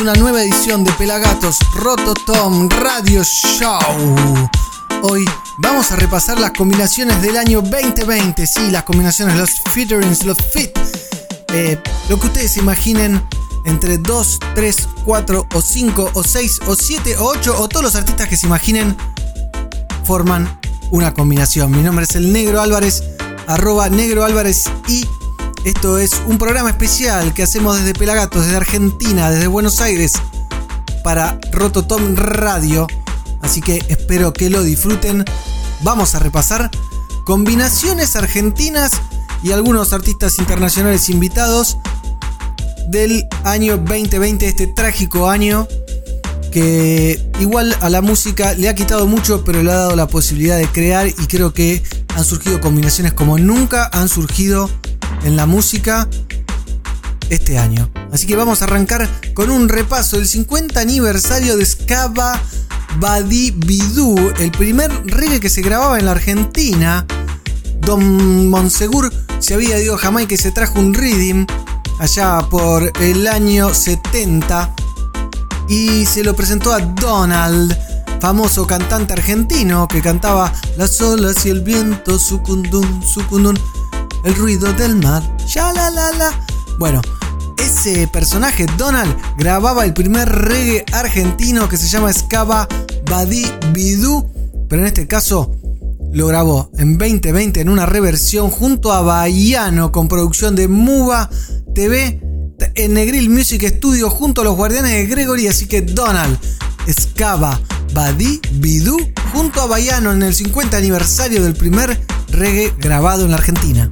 Una nueva edición de Pelagatos Rototom Radio Show. Hoy vamos a repasar las combinaciones del año 2020. Sí, las combinaciones, los featurings, los fit. Eh, lo que ustedes imaginen entre 2, 3, 4 o 5 o 6 o 7 o 8 o todos los artistas que se imaginen forman una combinación. Mi nombre es el Negro Álvarez, arroba Negro Álvarez y esto es un programa especial que hacemos desde Pelagatos, desde Argentina, desde Buenos Aires, para Rototom Radio. Así que espero que lo disfruten. Vamos a repasar combinaciones argentinas y algunos artistas internacionales invitados del año 2020, este trágico año que igual a la música le ha quitado mucho, pero le ha dado la posibilidad de crear y creo que han surgido combinaciones como nunca han surgido en la música este año. Así que vamos a arrancar con un repaso del 50 aniversario de Scaba Badi Bidú, el primer reggae que se grababa en la Argentina. Don Monsegur se había ido a Jamaica y se trajo un rhythm allá por el año 70 y se lo presentó a Donald, famoso cantante argentino que cantaba Las olas y el viento, sucundun, sucundun, el ruido del mar, ya la la la. Bueno, ese personaje, Donald, grababa el primer reggae argentino que se llama Scaba Badi Bidú, pero en este caso lo grabó en 2020 en una reversión junto a Bahiano con producción de Muba TV en Negril Music Studio junto a los guardianes de Gregory, así que Donald, Scaba, Badi, Bidú, junto a Bayano en el 50 aniversario del primer reggae grabado en la Argentina.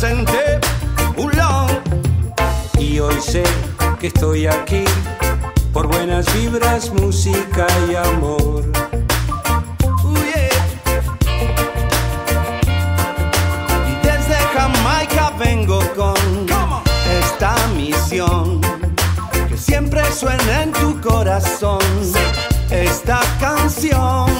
Presente. Un long. Y hoy sé que estoy aquí por buenas vibras, música y amor. Yeah. Y desde Jamaica vengo con esta misión. Que siempre suena en tu corazón. Esta canción.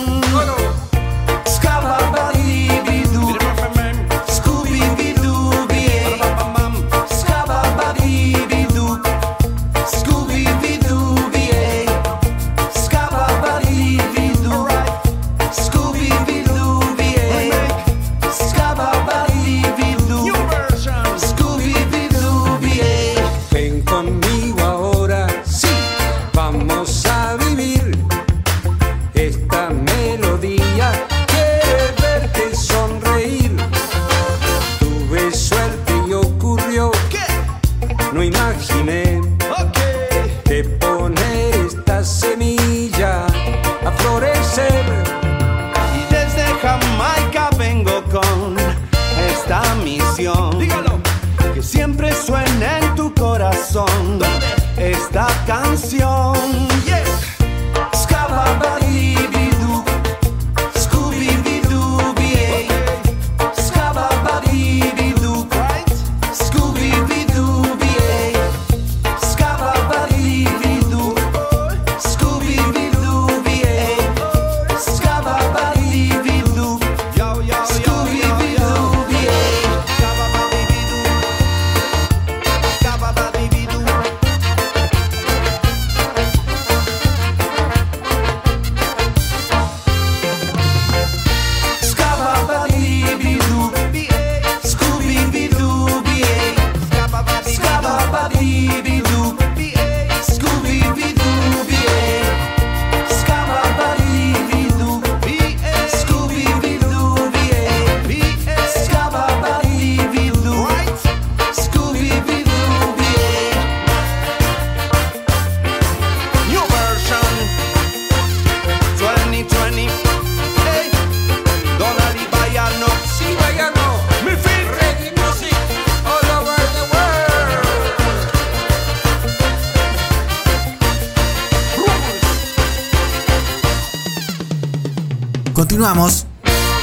Continuamos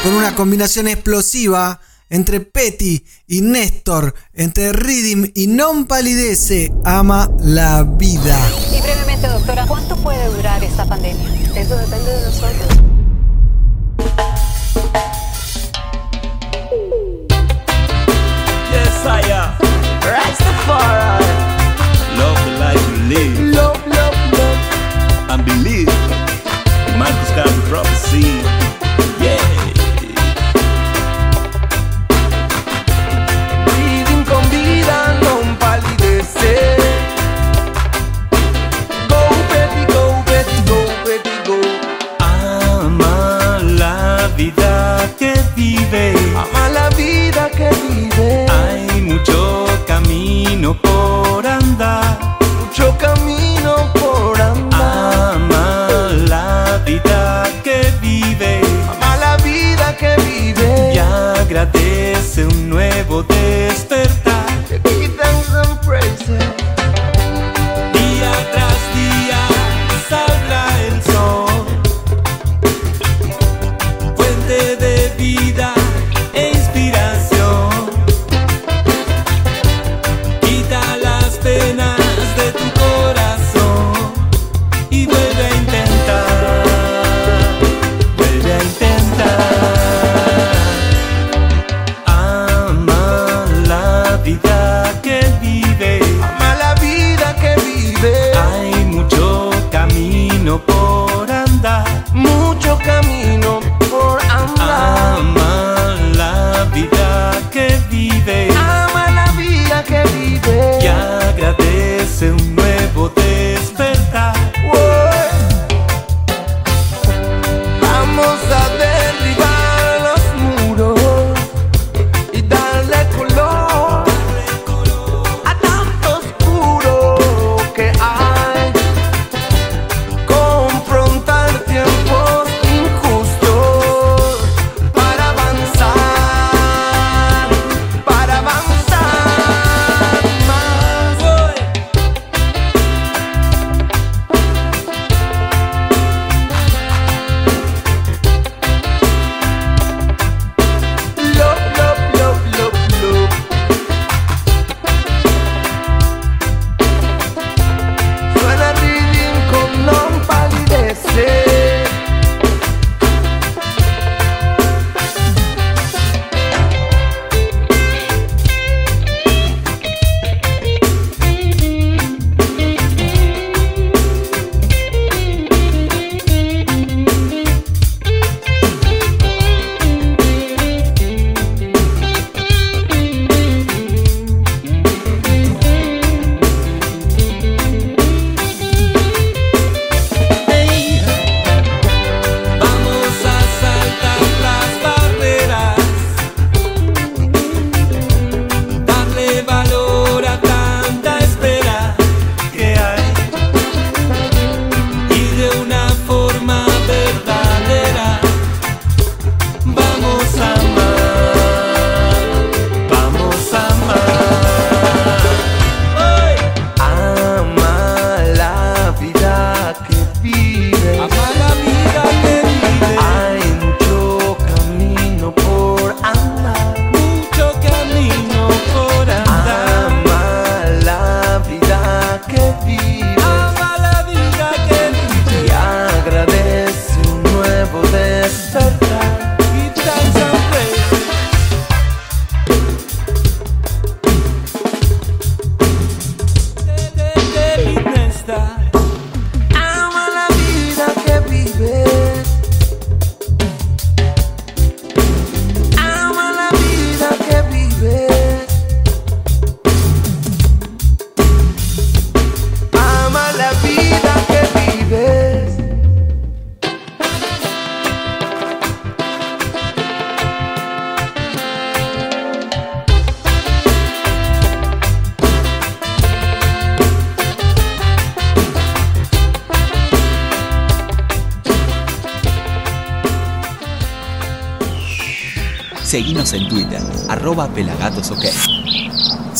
con una combinación explosiva entre Petty y Néstor, entre Ridim y Non Palidece, ama la vida. Y brevemente, doctora, ¿cuánto puede durar esta pandemia? Eso depende de nosotros. Yes, I am. Rastafari. Love the life you live. Love, love, love. And believe. Marcus Garvey prophecy. Que vive. Ama la vida que vive. Hay mucho camino por andar. Mucho camino por andar. Ama la vida que vive. Ama la vida que vive. Y agradece un nuevo despertar.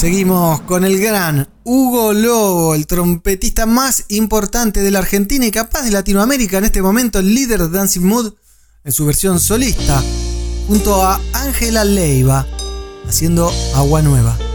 Seguimos con el gran Hugo Lobo, el trompetista más importante de la Argentina y capaz de Latinoamérica en este momento, el líder de Dancing Mood, en su versión solista, junto a Ángela Leiva, haciendo Agua Nueva.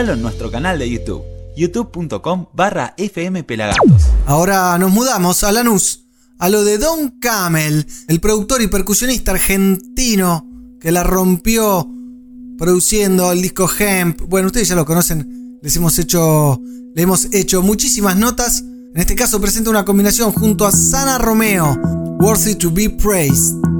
En nuestro canal de YouTube, youtube.com barra fmpelagatos. Ahora nos mudamos a Lanús, a lo de Don Camel, el productor y percusionista argentino que la rompió produciendo el disco Hemp. Bueno, ustedes ya lo conocen, les hemos hecho, le hemos hecho muchísimas notas. En este caso presenta una combinación junto a Sana Romeo, Worthy to be Praised.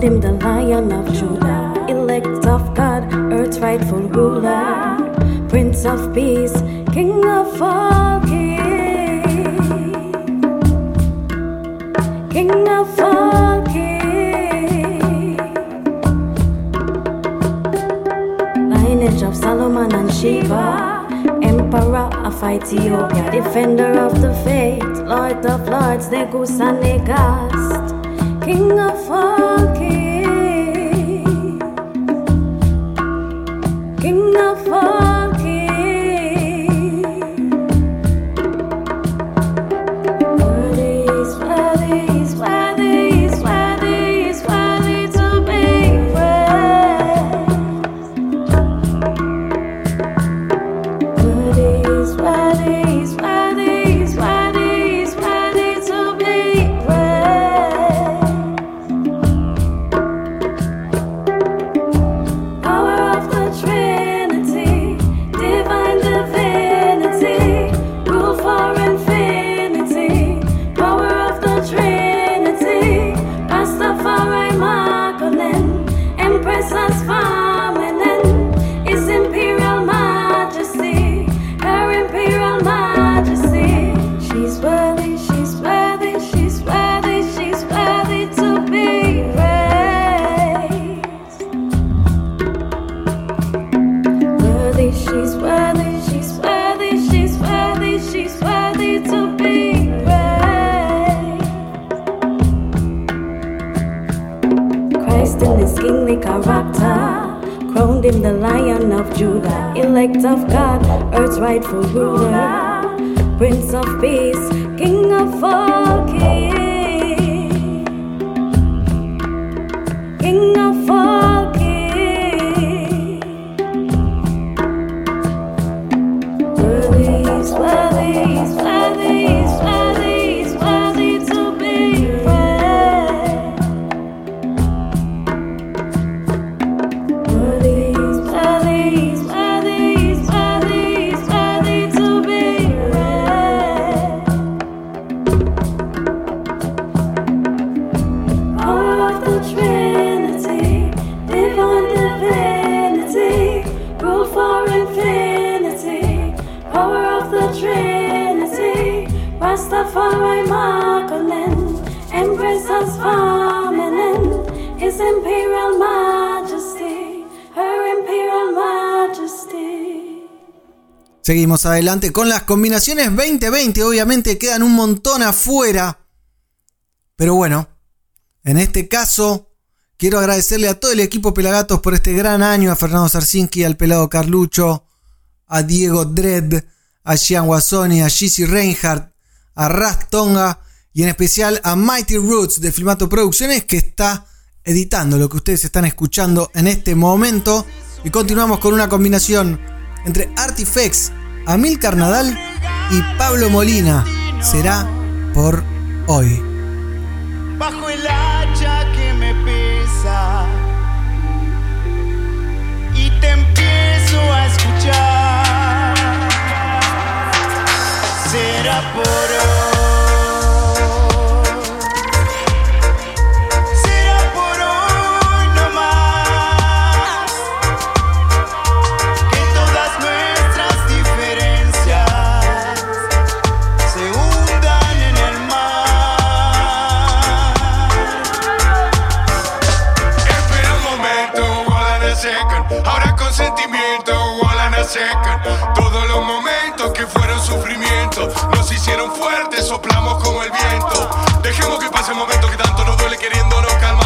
named him the Lion of Judah, elect of God, earth's rightful ruler, Prince of Peace, King of all kings, King of all kings. Lineage of Solomon and Sheba. Emperor of Ethiopia, defender of the faith, Lord of lords, the Negus and Negast, King of all. grateful ruler, Prince of Peace. adelante con las combinaciones 2020. Obviamente quedan un montón afuera. Pero bueno, en este caso quiero agradecerle a todo el equipo Pelagatos por este gran año. A Fernando Sarsinski, al Pelado Carlucho, a Diego Dredd, a Gian Guasoni, a Gizzy Reinhardt, a Rastonga y en especial a Mighty Roots de Filmato Producciones que está editando lo que ustedes están escuchando en este momento. Y continuamos con una combinación entre Artifacts Amilcar Nadal y Pablo Molina. Será por hoy. Bajo el hacha que me pesa y te empiezo a escuchar. Será por hoy. los momentos que fueron sufrimiento. Nos hicieron fuertes, soplamos como el viento. Dejemos que pasen momentos que tanto nos duele queriéndonos calmar.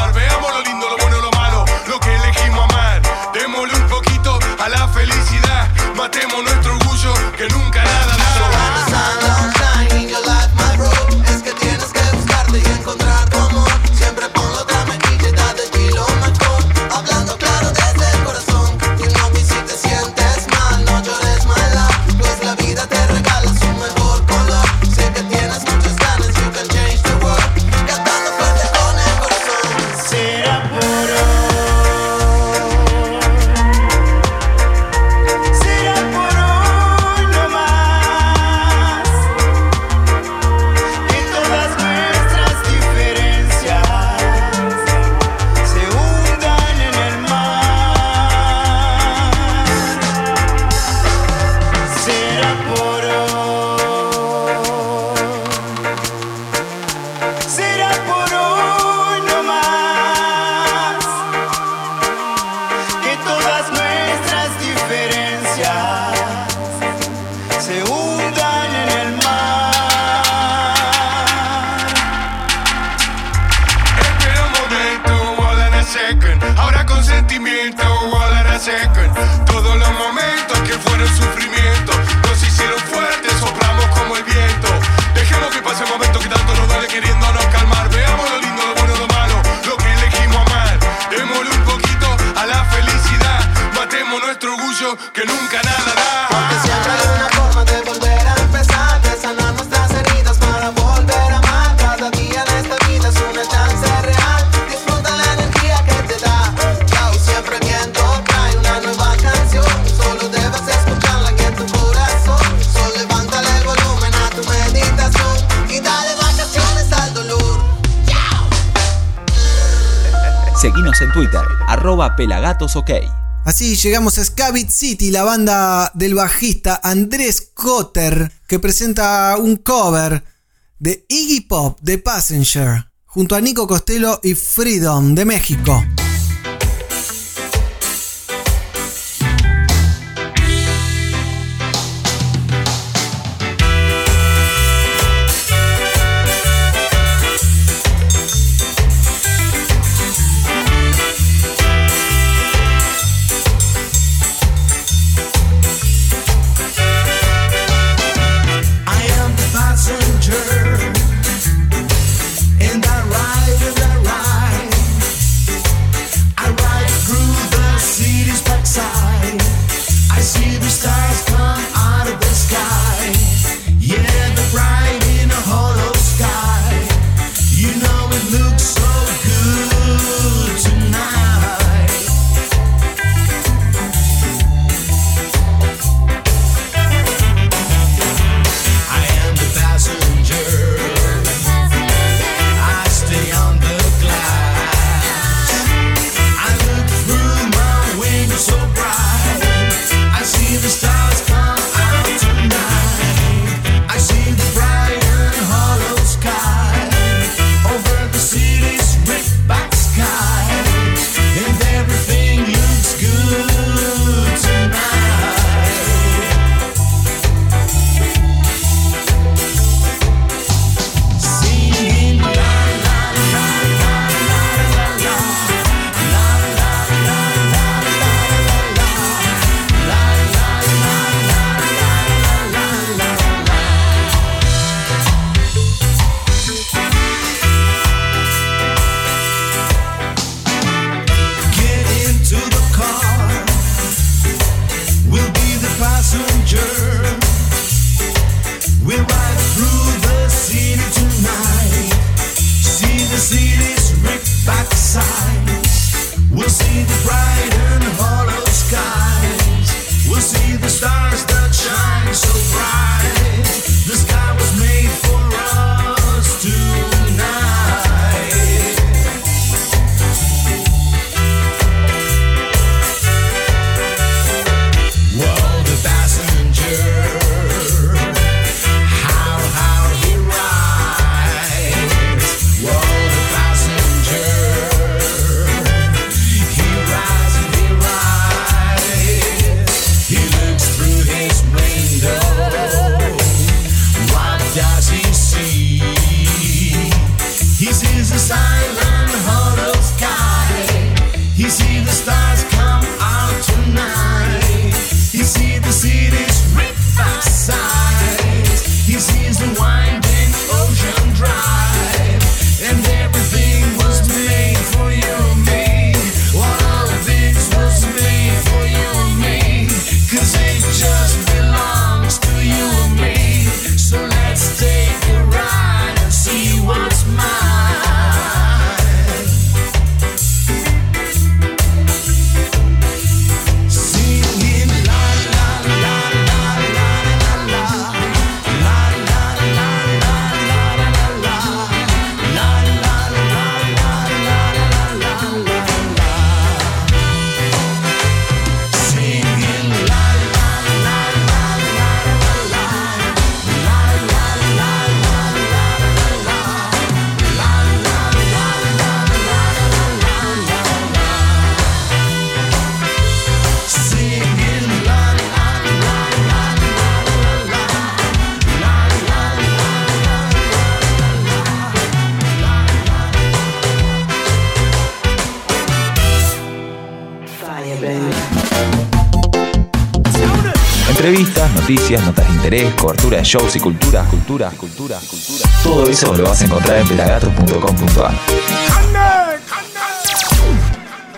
Arroba pelagatosok. Así llegamos a Scavit City, la banda del bajista Andrés Cotter, que presenta un cover de Iggy Pop de Passenger, junto a Nico Costello y Freedom de México. Noticias, notas de interés, cobertura de shows y cultura, cultura, cultura, cultura. Todo eso lo vas a encontrar en pelagatos.com.ar.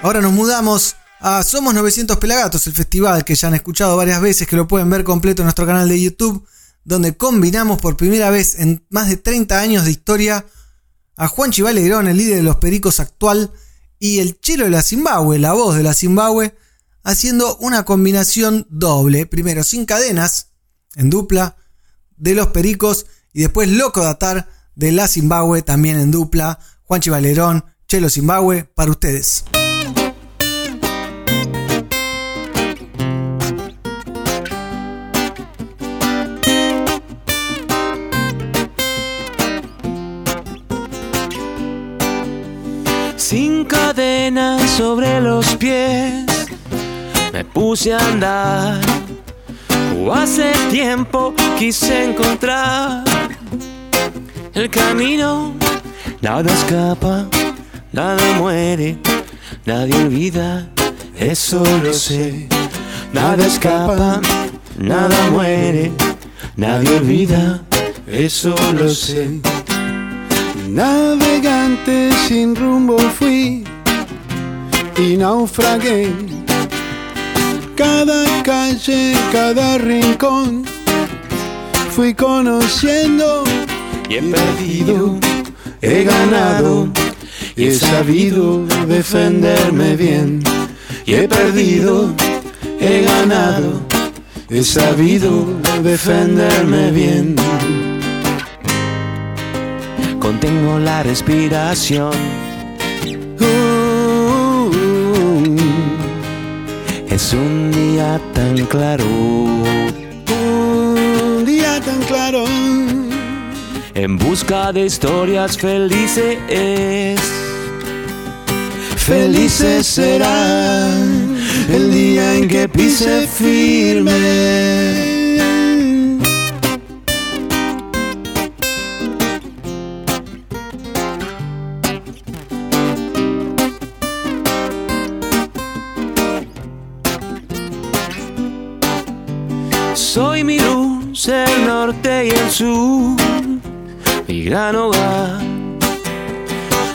Ahora nos mudamos a Somos 900 Pelagatos, el festival que ya han escuchado varias veces, que lo pueden ver completo en nuestro canal de YouTube, donde combinamos por primera vez en más de 30 años de historia a Juan Chivalerón, el líder de los Pericos actual, y el chelo de la Zimbabue, la voz de la Zimbabue, haciendo una combinación doble, primero sin cadenas, en dupla, de los Pericos, y después Loco Datar de la Zimbabue, también en dupla, Juanchi Valerón, Chelo Zimbabue, para ustedes. Sin cadenas sobre los pies, me puse a andar. O hace tiempo quise encontrar el camino. Nada escapa, nada muere, nadie olvida, eso lo sé. Nada escapa, nada muere, nadie olvida, eso lo sé. Navegante sin rumbo fui y naufragué. Cada calle, cada rincón fui conociendo y he perdido, he ganado y he sabido defenderme bien. y he perdido, he ganado, he sabido defenderme bien. Contengo la respiración. Uh, Es un día tan claro. un día tan claro. En busca de historias felices. Felices será el día en que pise firme. Norte y el sur, mi gran hogar.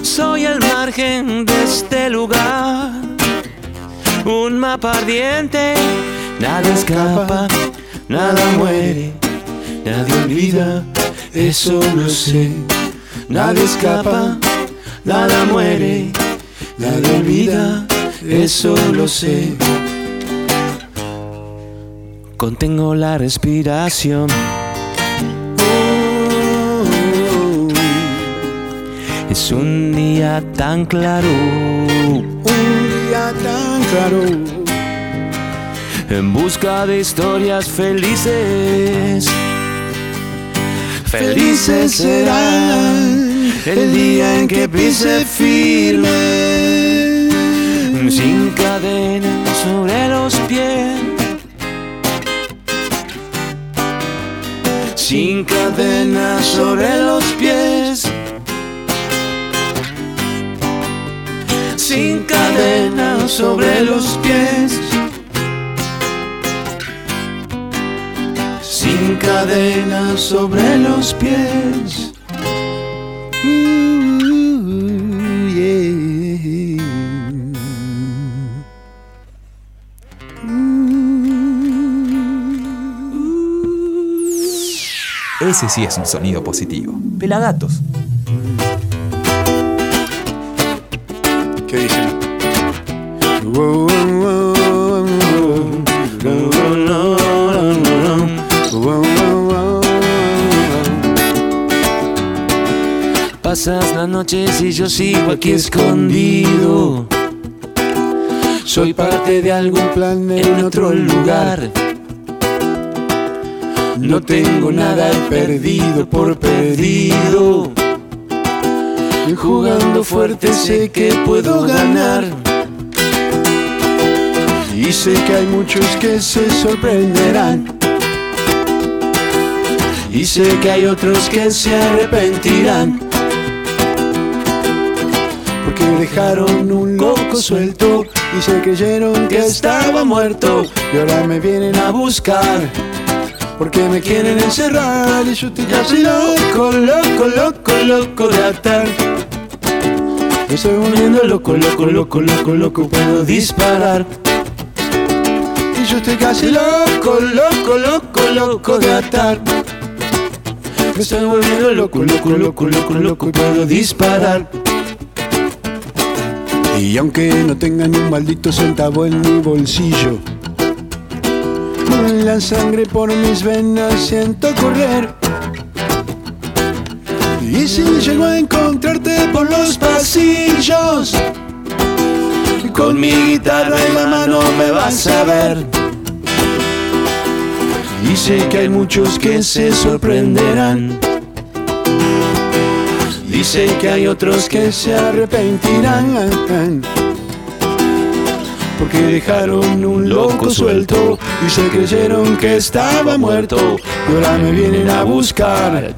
Soy el margen de este lugar, un mapa ardiente. Nada escapa, nada muere, nadie olvida, eso lo sé. Nada escapa, nada muere, nadie olvida, eso lo sé. Contengo la respiración. Es un día tan claro. Un día tan claro. En busca de historias felices. Felices será el día en que pise firme. Sin cadenas sobre los pies. Sin cadenas sobre los pies. Sin cadenas sobre los pies. Sin cadenas sobre los pies. Ooh, yeah. Ese sí es un sonido positivo. Pelagatos. ¿Qué dicen? Pasas las noches y yo sigo aquí escondido. Soy parte de algún plan en otro lugar. No tengo nada perdido por perdido. Jugando fuerte sé que puedo ganar. Y sé que hay muchos que se sorprenderán. Y sé que hay otros que se arrepentirán. Porque dejaron un loco suelto y se creyeron que estaba muerto. Y ahora me vienen a buscar. Porque me quieren encerrar y yo estoy casi loco, loco, loco, loco de atar. Me estoy volviendo loco, loco, loco, loco, loco, puedo disparar. Yo estoy casi loco, loco, loco, loco de atar. Me estoy volviendo loco, loco, loco, loco, loco, y puedo disparar. Y aunque no tenga ni un maldito centavo en mi bolsillo, la sangre por mis venas siento correr. Y si llego a encontrarte por los pasillos, Con mi guitarra en la mano me vas a ver. Y sé que hay muchos que se sorprenderán. Dice que hay otros que se arrepentirán. Porque dejaron un loco suelto y se creyeron que estaba muerto. Y ahora me vienen a buscar.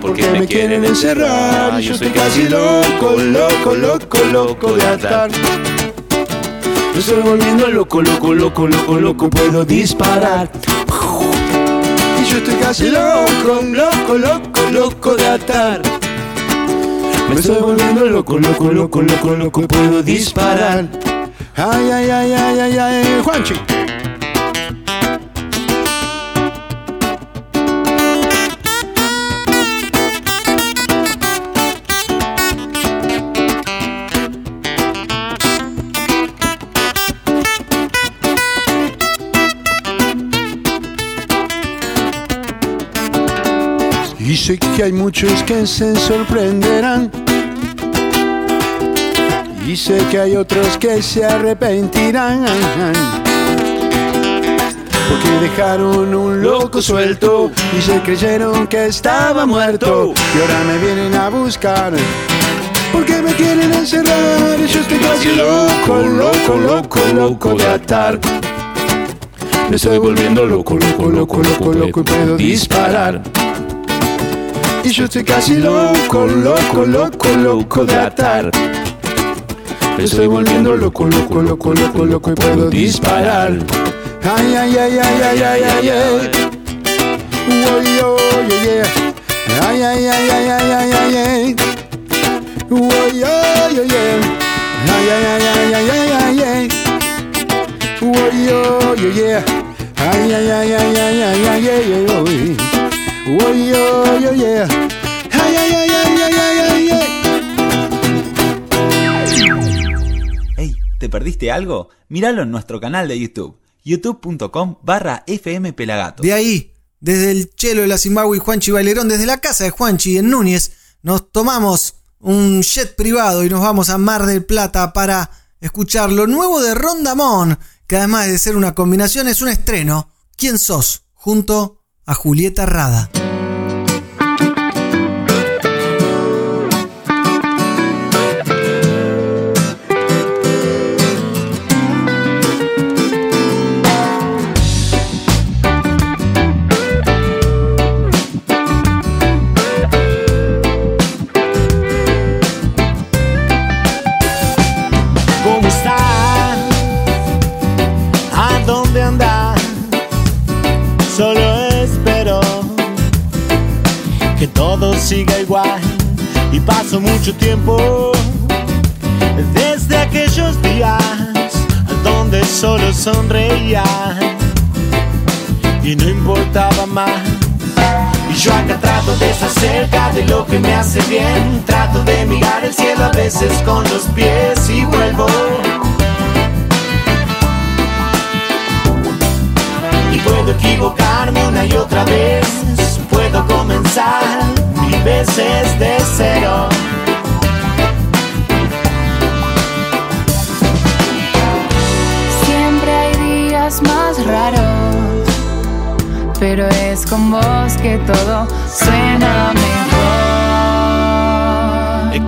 Porque me quieren encerrar. Yo estoy casi loco, loco, loco, loco de atar. Me estoy volviendo loco, loco, loco, loco, loco. Puedo disparar. Y yo estoy casi loco, loco, loco, loco de atar. Me estoy volviendo loco, loco, loco, loco, loco. Puedo disparar. Ay, ay, ay, ay, ay, ay, Juanchi. Sé que hay muchos que se sorprenderán. Y sé que hay otros que se arrepentirán. Porque dejaron un loco suelto y se creyeron que estaba muerto. Y ahora me vienen a buscar. Porque me quieren encerrar. Yo estoy casi loco, loco, loco, loco de atar. Me estoy volviendo loco, loco, loco, loco, loco y puedo disparar. Y yo estoy casi loco, loco, loco, loco de atar. Estoy volviendo loco, loco, loco, loco, loco y puedo disparar. Ay, ay, ay, ay, ay, ay, ay, ay. Uy, oh, yeah. Ay, ay, ay, ay, ay, ay, ay, ay. Uy, oh, yeah. Ay, ay, ay, ay, ay, ay, ay, ay. Uy, oh, yeah. Ay, ay, ay, ay, ay, ay, ay, ay, ay, oh, yeah, yeah. Ay, ay, ay, ay, ay, ay, ay. Hey, ¿te perdiste algo? Míralo en nuestro canal de YouTube, youtube.com barra fmpelagato. De ahí, desde el chelo de la Zimbabue y Juanchi Bailerón, desde la casa de Juanchi en Núñez, nos tomamos un jet privado y nos vamos a Mar del Plata para escuchar lo nuevo de Rondamón, que además de ser una combinación es un estreno. ¿Quién sos? Junto a Julieta Rada. Siga igual y paso mucho tiempo desde aquellos días donde solo sonreía y no importaba más. Y yo acá trato de estar cerca de lo que me hace bien. Trato de mirar el cielo a veces con los pies y vuelvo. Y puedo equivocarme una y otra vez. Puedo comenzar mil veces de cero. Siempre hay días más raros, pero es con vos que todo suena mejor.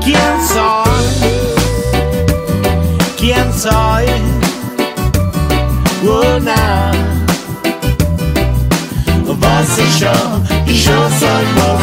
¿Quién soy? ¿Quién soy? Una. Vos y yo, y yo soy vos.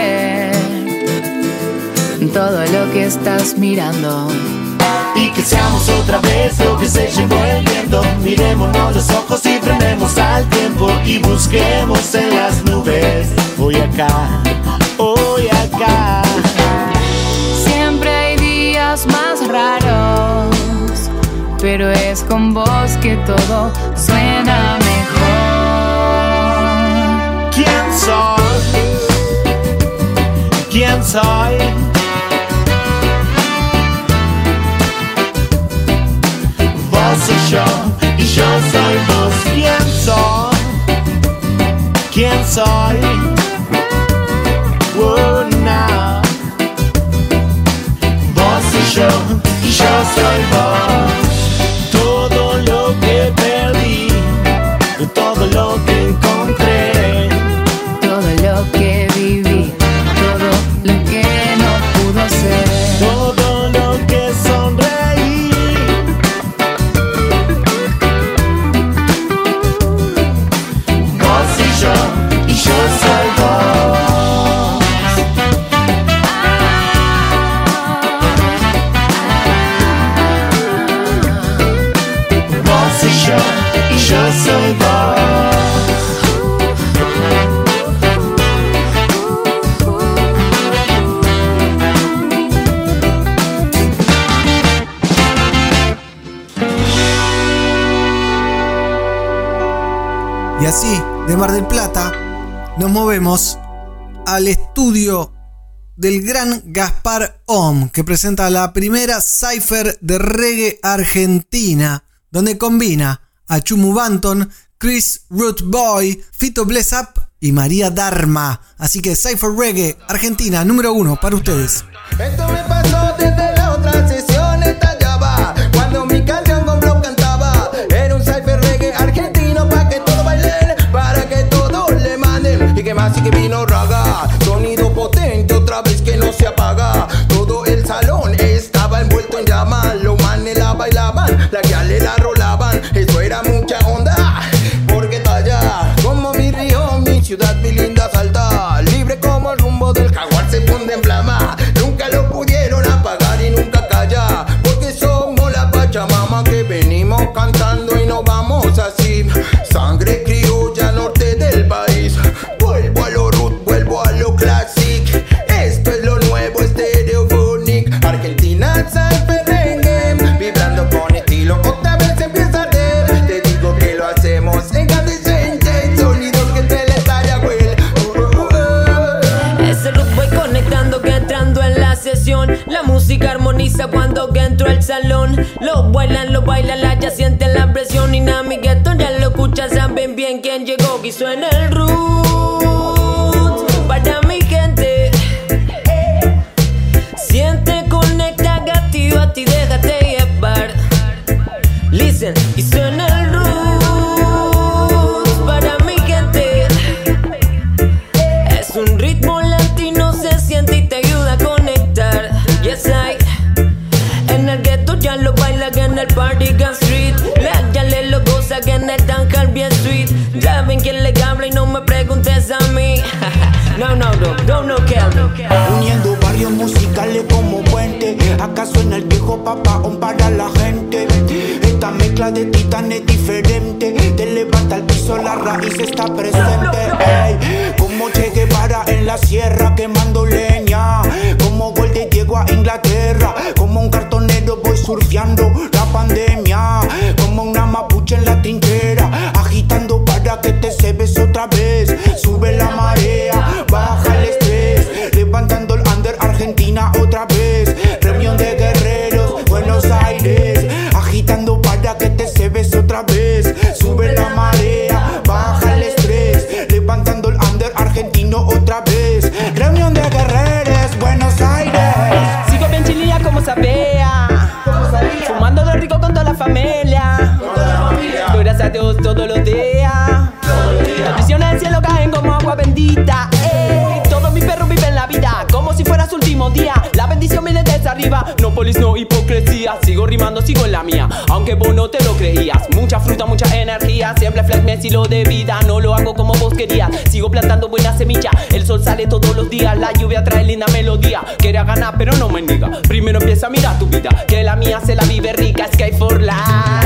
todo lo que estás mirando. Y que seamos otra vez lo que se llevó el viento. Miremonos los ojos y frenemos al tiempo y busquemos en las nubes. Hoy acá, hoy acá. Siempre hay días más raros, pero es con vos que todo suena sorry. Oh, não. Você já, já saiba. Mar del Plata, nos movemos al estudio del gran Gaspar Om, que presenta la primera cipher de reggae argentina, donde combina a Chumu Banton, Chris Root Boy, Fito Bless Up y María Dharma. Así que Cypher Reggae, Argentina, número uno para ustedes. Esto me pasó desde la otra sesión. Así que vino surfeando la pandemia. No polis, no hipocresía. Sigo rimando, sigo en la mía. Aunque vos no te lo creías. Mucha fruta, mucha energía. Siempre flex mi estilo de vida. No lo hago como vos querías. Sigo plantando buena semilla. El sol sale todos los días. La lluvia trae linda melodía. Quería ganar, pero no me niega. Primero empieza a mirar tu vida. Que la mía se la vive rica. Sky for life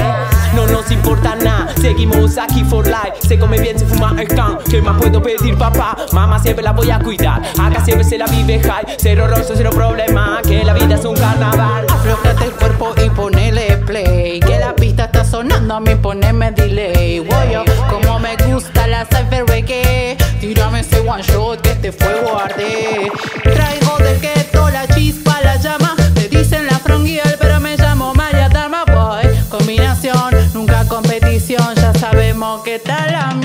nos importa nada. Seguimos aquí for life. Se come bien, se fuma el can. ¿Qué más puedo pedir, papá? Mamá siempre la voy a cuidar. Acá siempre se la vive high. Cero rollo, cero problema. Que la vida es un carnaval. Aflojate el cuerpo y ponele play. Que la pista está sonando, a mí poneme delay. Voy como me gusta la cypher reggae. Tírame ese one shot que este fuego arde. Qué tal la misión.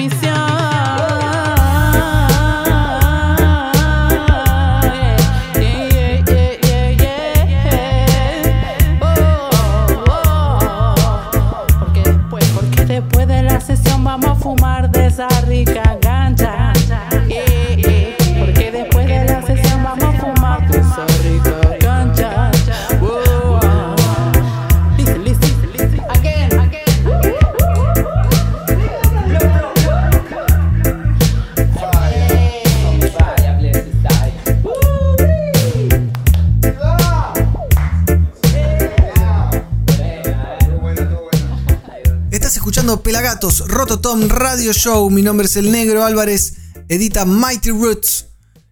Rototom Radio Show. Mi nombre es el Negro Álvarez, edita Mighty Roots.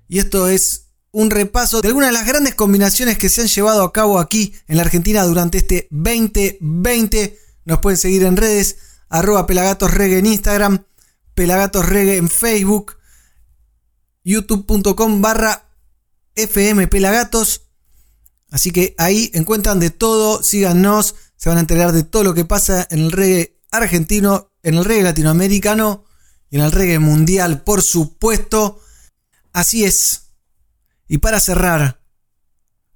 Y esto es un repaso de algunas de las grandes combinaciones que se han llevado a cabo aquí en la Argentina durante este 2020. Nos pueden seguir en redes, arroba en Instagram, Pelagatos Reggae en Facebook, youtube.com barra FM Pelagatos. Así que ahí encuentran de todo, síganos, se van a enterar de todo lo que pasa en el reggae argentino, en el reggae latinoamericano y en el reggae mundial, por supuesto. Así es. Y para cerrar,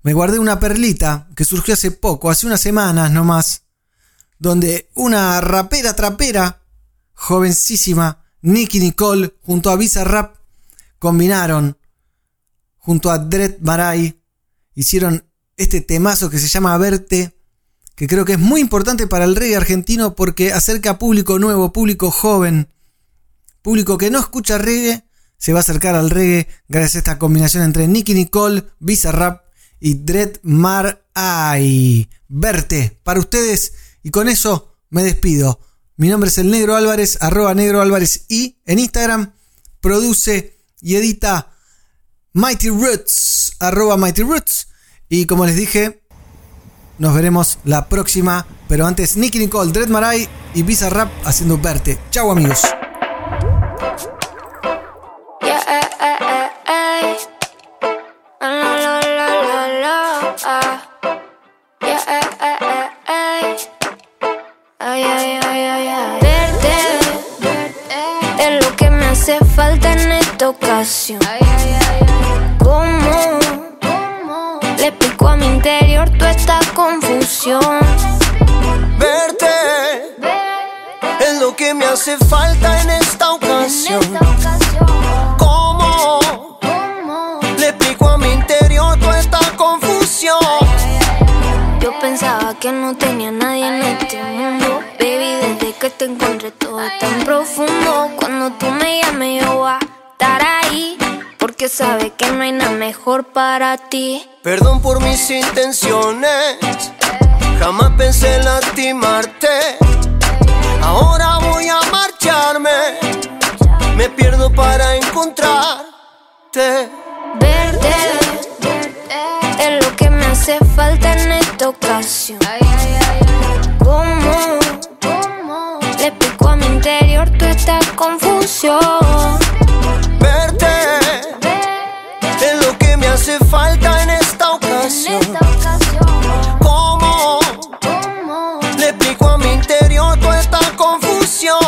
me guardé una perlita que surgió hace poco, hace unas semanas nomás, donde una rapera trapera, jovencísima, Nicky Nicole, junto a Visa Rap, combinaron, junto a Dread Marai, hicieron este temazo que se llama Verte, que creo que es muy importante para el reggae argentino porque acerca a público nuevo, público joven, público que no escucha reggae, se va a acercar al reggae gracias a esta combinación entre Nicky Nicole, Visa Rap y Dread Mar Ay. Verte para ustedes y con eso me despido. Mi nombre es el Negro Álvarez, arroba Negro Álvarez y en Instagram produce y edita Mighty Roots, arroba Mighty Roots. Y como les dije, nos veremos la próxima. Pero antes, Nicky Nicole, Dread Marai y Visa Rap haciendo verte. Chau amigos. Verte es lo que me hace falta en esta ocasión. Le explico a mi interior toda esta confusión? Verte es lo que me hace falta en esta ocasión. ¿Cómo le explico a mi interior toda esta confusión? Yo pensaba que no tenía nadie en este mundo. Baby, desde que te encontré todo tan profundo. Cuando tú me llames, yo voy a estar ahí. Porque sabes que no hay nada mejor para ti. Perdón por mis intenciones, jamás pensé en lastimarte. Ahora voy a marcharme, me pierdo para encontrarte. Verte es lo que me hace falta en esta ocasión. ¿Cómo le explico a mi interior toda esta confusión? Hace falta en esta ocasión. ¿Cómo le explico a mi interior toda esta confusión?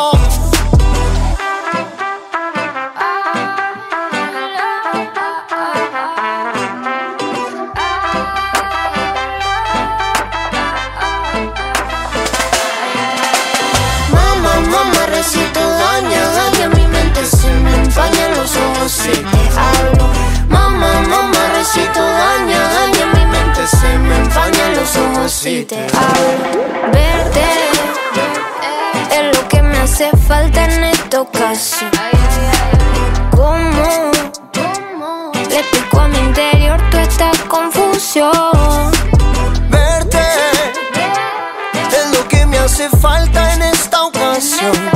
Mamá, mamá, recito daña, daña mi mente, se me empañan los ojos. Si empañan los ojos si te hablo. Verte es lo que me hace falta en esta ocasión. ¿Cómo le explico a mi interior toda esta confusión? Verte es lo que me hace falta en esta ocasión.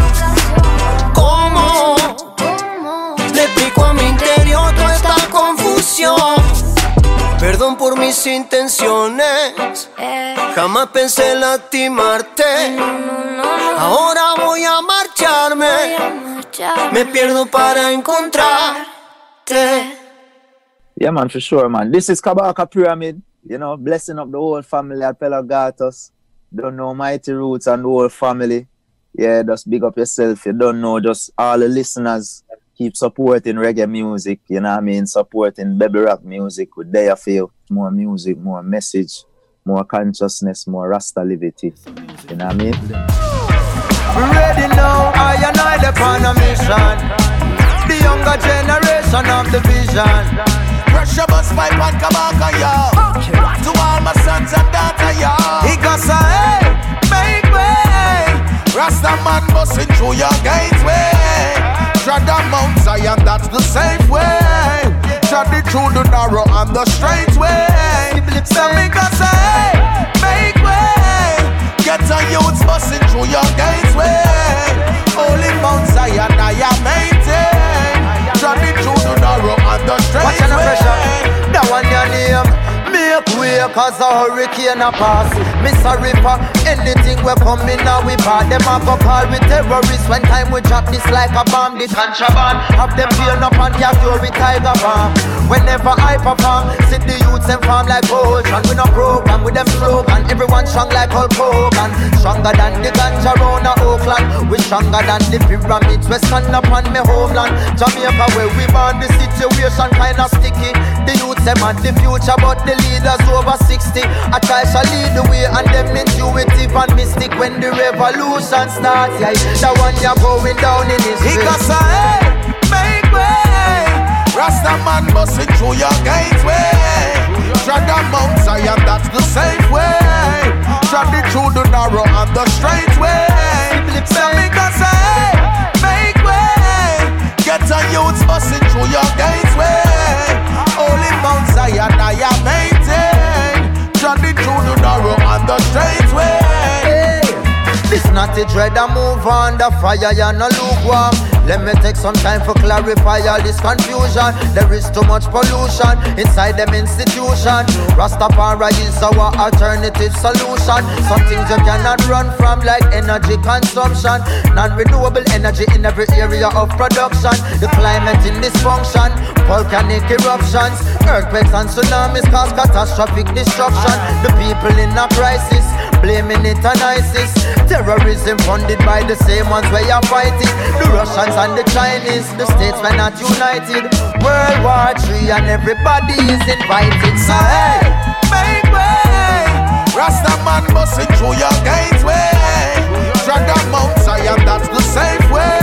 Por mis intenciones, eh. jamás pensé lastimarte. Ahora voy a marcharme. Me pierdo para encontrarte. Yeah, man, for sure, man. This is Kabaka Pyramid. You know, blessing up the whole family at Pelagatos. Don't know Mighty Roots and the whole family. Yeah, just big up yourself. You don't know, just all the listeners keep supporting reggae music. You know what I mean? Supporting baby rock music with their feel. More music, more message, more consciousness, more Rasta liberty. You know what I mean? Ready now, I and I upon a mission. The younger generation of the vision. Pressure bus pipe and kabaka, yo. To all my sons and daughters, yo. He got hey, make way. Rasta man busting through your gateway. Tread the Mount Zion, that's the safe way. Tread it through the narrow and the straight way. So me go say, make way. Get a youths busting through your gateway. Holy Mount Zion, I am maintain. Tread it through the narrow and the straight Watch the way. pressure. That one your name. Make way cause a hurricane a pass Me sorry for anything we coming now we bad Them a call we terrorists. When time we drop this like a bomb The contraband. Have them feel up and capture with tiger bomb Whenever I perform See the youths and farm like Voltron We no program with them slogan. Everyone strong like Hulk Hogan. Stronger than the ganja round Oakland. We stronger than the pyramids. We stand up on me homeland. Jamaica where we born the situation kinda sticky. The youths them at the future but the leaders over 60 I try to lead the way and them intuitive and mystic When the revolution starts yeah That one you're going down in history say, hey, make way. Rasta man busting through your gateway. Tread the Mount Zion, that's the safe way. Tread it through the narrow and the straight way. So me say, hey, make way. Get a youths busting through your gateway. Holy Mount Zion, I am maintain. Tread it through the narrow and the straight not a dread, I move on the fire, you're no lukewarm. Let me take some time for clarify all this confusion. There is too much pollution inside them institution. Rastafari is our alternative solution. Some things you cannot run from, like energy consumption. Non-renewable energy in every area of production. The climate in dysfunction, volcanic eruptions, earthquakes and tsunamis cause catastrophic destruction. The people in a crisis, blaming it on ISIS. Terrorism funded by the same ones where you're fighting. The Russians and the Chinese, the states were not united. World War III and everybody is invited. So hey, make way. Rasta man busting through your gateway. Tread the Mount Zion, that's the safe way.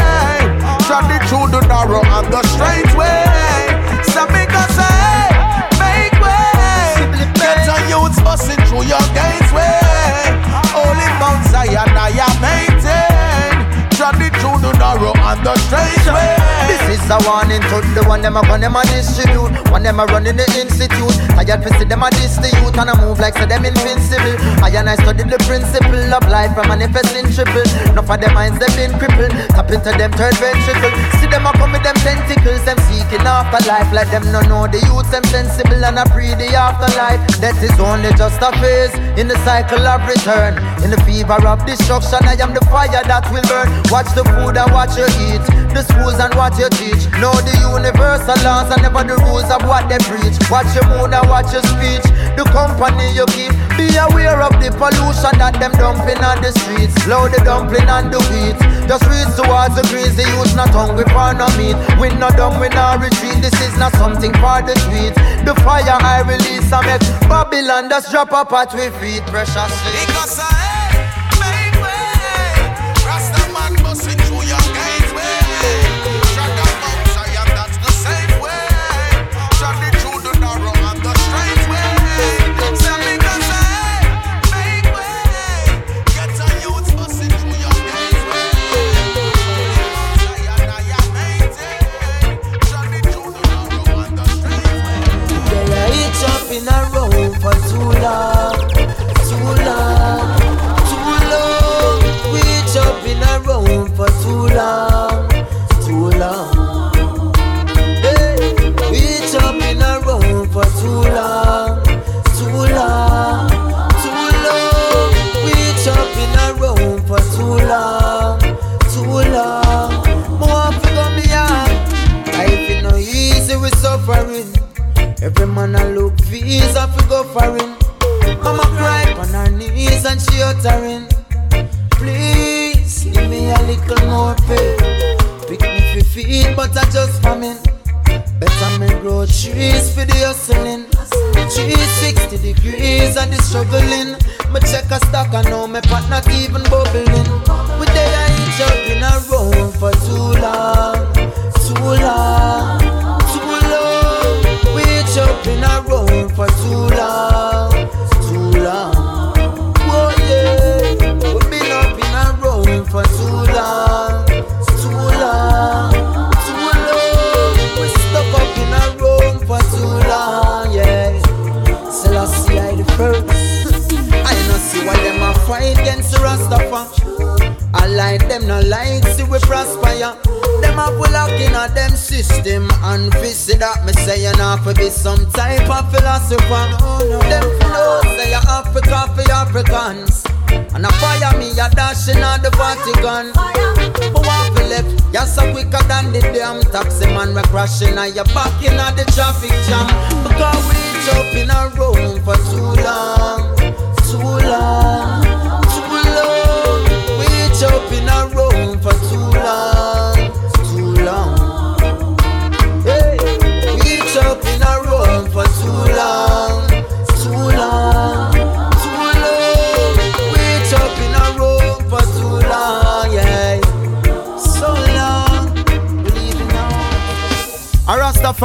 Tread it through the narrow and the straight way. So me go say, make way. Get a youths busting through your gateway. Holy Mount Zion, I am maintain. Tread it the straight way. This is a warning to the one them a gun them a distribute One them a running the institute. Tired to see them a diss the youth And I move like say them invincible. I and I study the principle of life from manifesting triple. Enough of them minds them been crippled. Tap into them third ventricle. See them a come with them tentacles. Them seeking after life. Like them no know the youth them sensible And a pre the afterlife. That is only just a phase In the cycle of return. In the fever of destruction I am the fire that will burn. Watch the food and watch you eat The schools and what you teach. Know the universal laws and never the rules of what they preach. Watch your mood and watch your speech. The company you keep. Be aware of the pollution that them dumping on the streets. Load the dumpling and the wheat Just reach towards the The youth not hungry for no meat. We not done, we not retreat. This is not something for the street The fire I release I make Babylon just drop at we feet. Precious. Because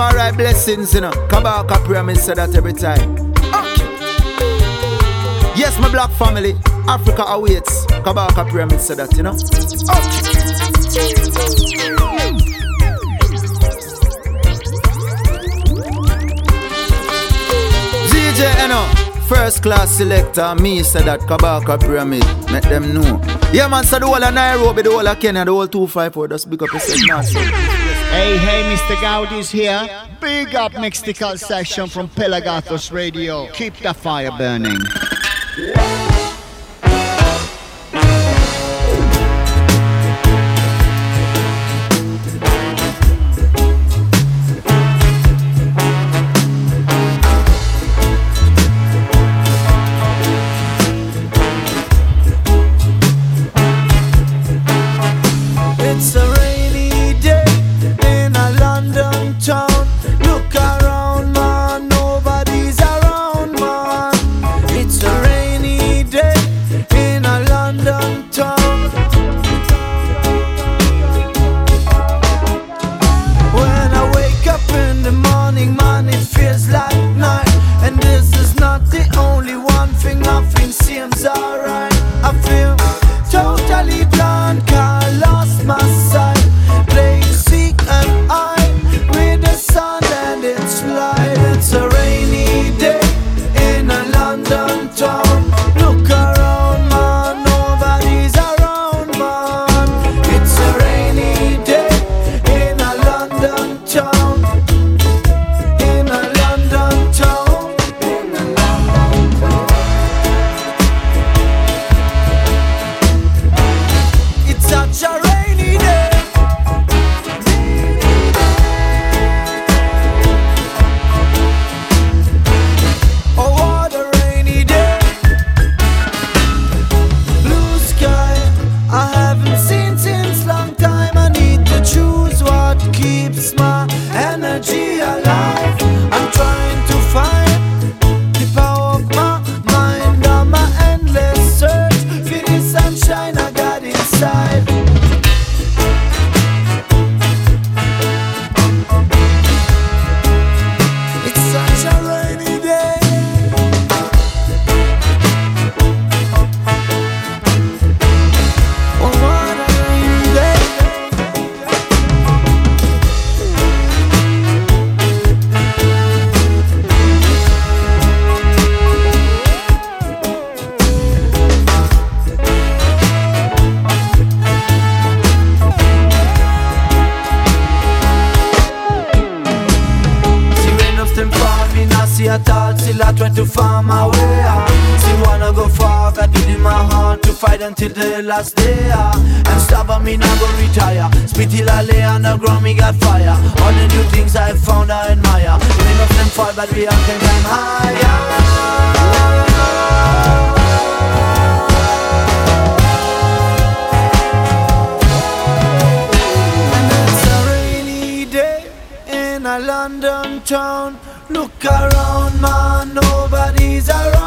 for right blessings, you know. Come back, Kabaka promise say that every time. Okay. Yes, my black family, Africa awaits. Come back, Kabaka promise say that, you know. Ah. Okay. DJ, you. First class selector, me said that Kabaka Pyramid. Let them know. Yeah, man, so the whole of Nairobi, the whole of Kenya, the whole 254, just big up yourself, man. Hey, hey, Mr. Gaudi's here. Big up Mystical Session from Pelagatos Radio. Keep the fire burning. Downtown. Look around, man, nobody's around,